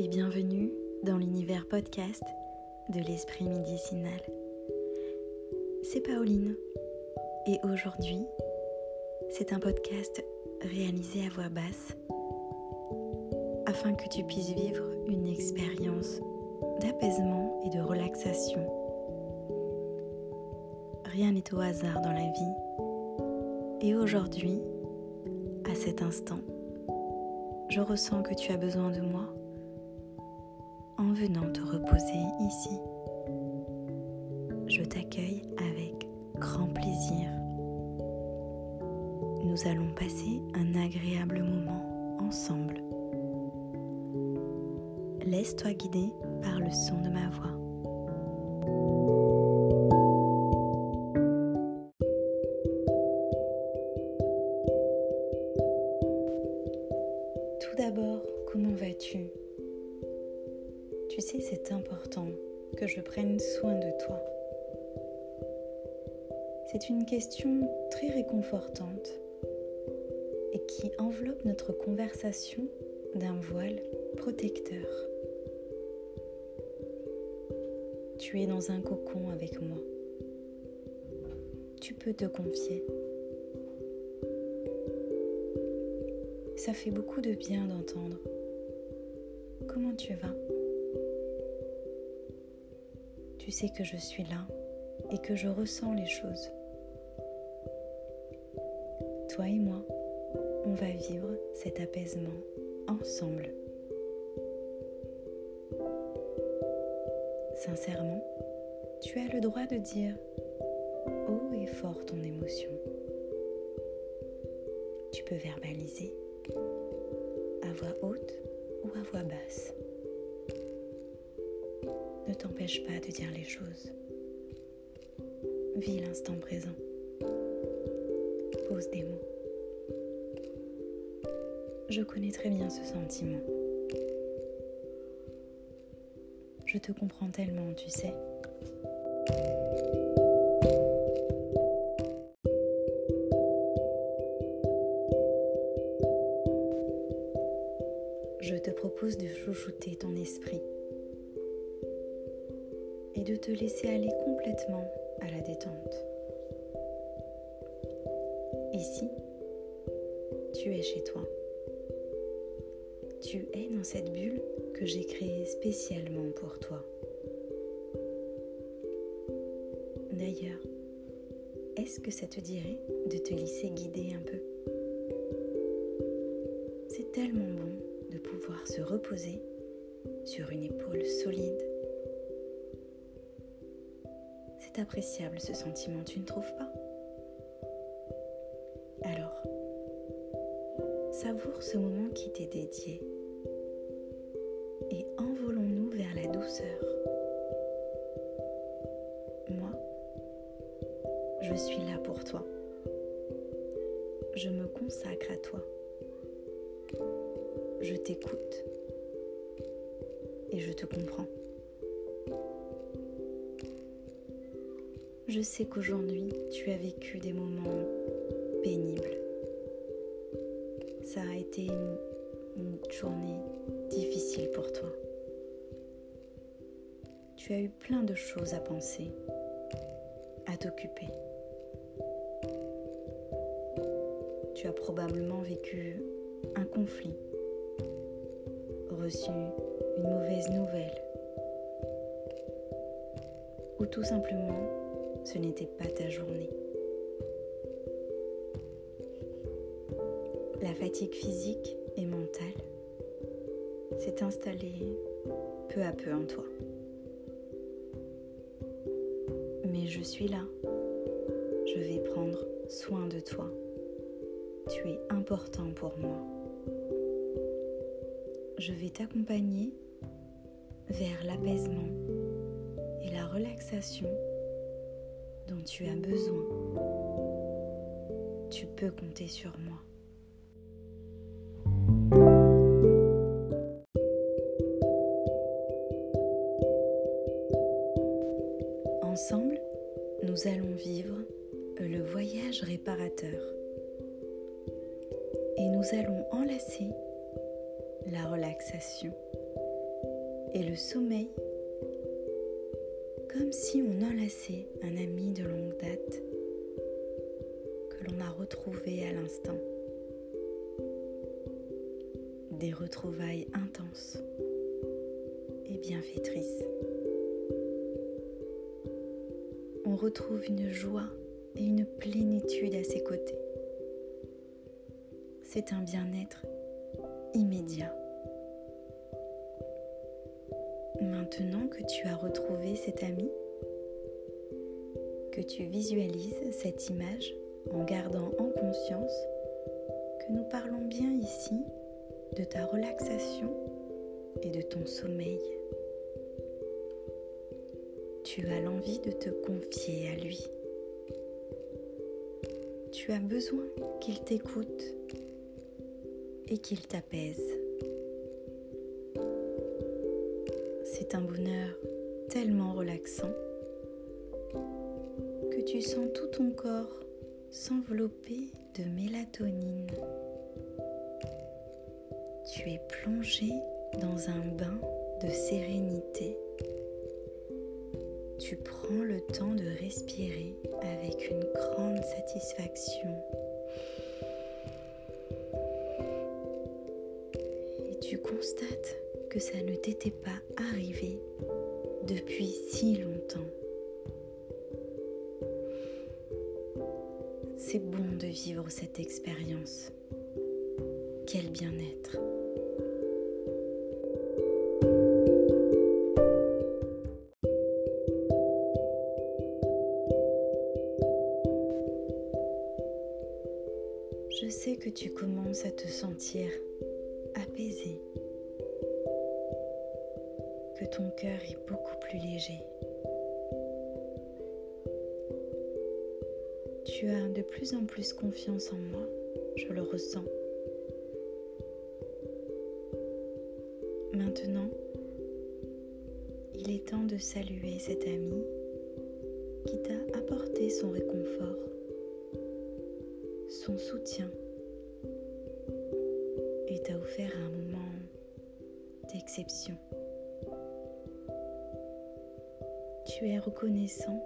et bienvenue dans l'univers podcast de l'esprit médicinal. C'est Pauline et aujourd'hui, c'est un podcast réalisé à voix basse afin que tu puisses vivre une expérience d'apaisement et de relaxation. Rien n'est au hasard dans la vie et aujourd'hui, à cet instant, je ressens que tu as besoin de moi en venant te reposer ici. Je t'accueille avec grand plaisir. Nous allons passer un agréable moment ensemble. Laisse-toi guider par le son de ma voix. C'est important que je prenne soin de toi. C'est une question très réconfortante et qui enveloppe notre conversation d'un voile protecteur. Tu es dans un cocon avec moi. Tu peux te confier. Ça fait beaucoup de bien d'entendre. Comment tu vas? Tu sais que je suis là et que je ressens les choses. Toi et moi, on va vivre cet apaisement ensemble. Sincèrement, tu as le droit de dire haut et fort ton émotion. Tu peux verbaliser à voix haute ou à voix basse. Ne t'empêche pas de dire les choses. Vis l'instant présent. Pose des mots. Je connais très bien ce sentiment. Je te comprends tellement, tu sais. Je te propose de chouchouter ton esprit et de te laisser aller complètement à la détente. Ici, tu es chez toi. Tu es dans cette bulle que j'ai créée spécialement pour toi. D'ailleurs, est-ce que ça te dirait de te laisser guider un peu? C'est tellement bon de pouvoir se reposer sur une épaule solide. Ce sentiment, tu ne trouves pas? Alors, savoure ce moment qui t'est dédié et envolons-nous vers la douceur. Moi, je suis là pour toi. Je me consacre à toi. Je t'écoute et je te comprends. Je sais qu'aujourd'hui, tu as vécu des moments pénibles. Ça a été une, journée difficile pour toi. Tu as eu plein de choses à penser, à t'occuper. Tu as probablement vécu un conflit, reçu une mauvaise nouvelle, ou tout simplement ce n'était pas ta journée. La fatigue physique et mentale s'est installée peu à peu en toi. Mais je suis là. Je vais prendre soin de toi. Tu es important pour moi. Je vais t'accompagner vers l'apaisement et la relaxation dont tu as besoin. Tu peux compter sur moi. Ensemble, nous allons vivre le voyage réparateur et nous allons enlacer la relaxation et le sommeil comme si on enlaçait un ami de longue date que l'on a retrouvé à l'instant. Des retrouvailles intenses et bienfaitrices. On retrouve une joie et une plénitude à ses côtés. C'est un bien-être immédiat. Maintenant que tu as retrouvé cet ami, que tu visualises cette image en gardant en conscience que nous parlons bien ici de ta relaxation et de ton sommeil. Tu as l'envie de te confier à lui. Tu as besoin qu'il t'écoute et qu'il t'apaise. Un bonheur tellement relaxant que tu sens tout ton corps s'envelopper de mélatonine. Tu es plongé dans un bain de sérénité. Tu prends le temps de respirer avec une grande satisfaction. Et tu constates que ça ne t'était pas arrivé depuis si longtemps. C'est bon de vivre cette expérience. Quel bien-être. Je sais que tu commences à te sentir apaisé, que ton cœur est beaucoup plus léger. Tu as de plus en plus confiance en moi, je le ressens. Maintenant, il est temps de saluer cet ami qui t'a apporté son réconfort, son soutien et t'a offert un moment d'exception. Tu es reconnaissant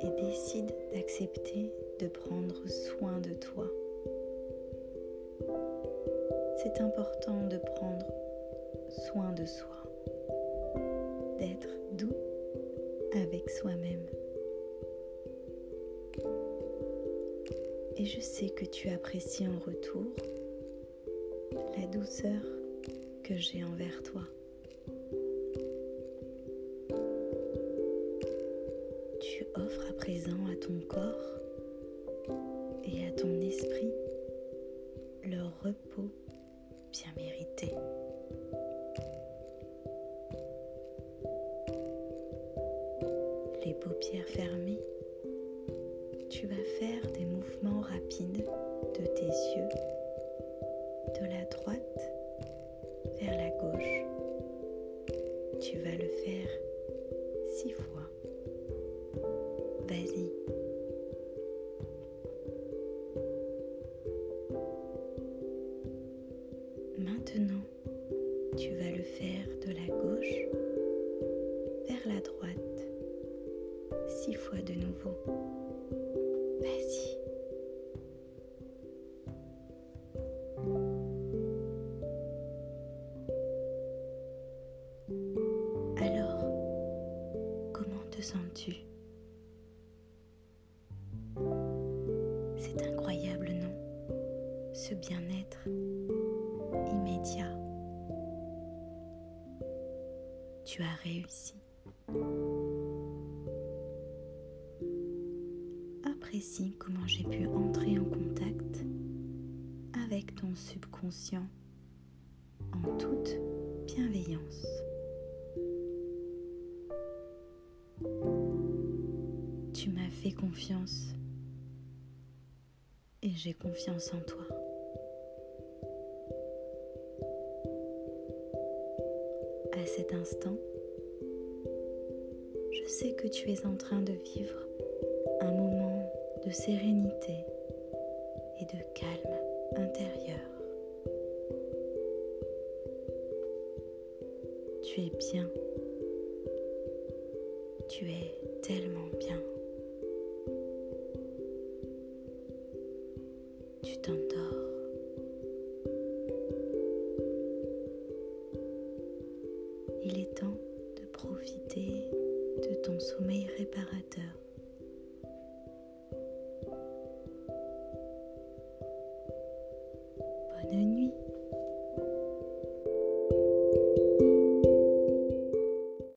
et décide d'accepter de prendre soin de toi. C'est important de prendre soin de soi, d'être doux avec soi-même. Et je sais que tu apprécies en retour la douceur que j'ai envers toi. Bien mérité. Les paupières fermées, tu vas faire des mouvements rapides de tes yeux de la droite vers la gauche. Tu as réussi. Apprécie comment j'ai pu entrer en contact avec ton subconscient en toute bienveillance. Tu m'as fait confiance et j'ai confiance en toi. Cet instant, je sais que tu es en train de vivre un moment de sérénité et de calme intérieur. Tu es bien. Tu es tellement bien. Ton sommeil réparateur.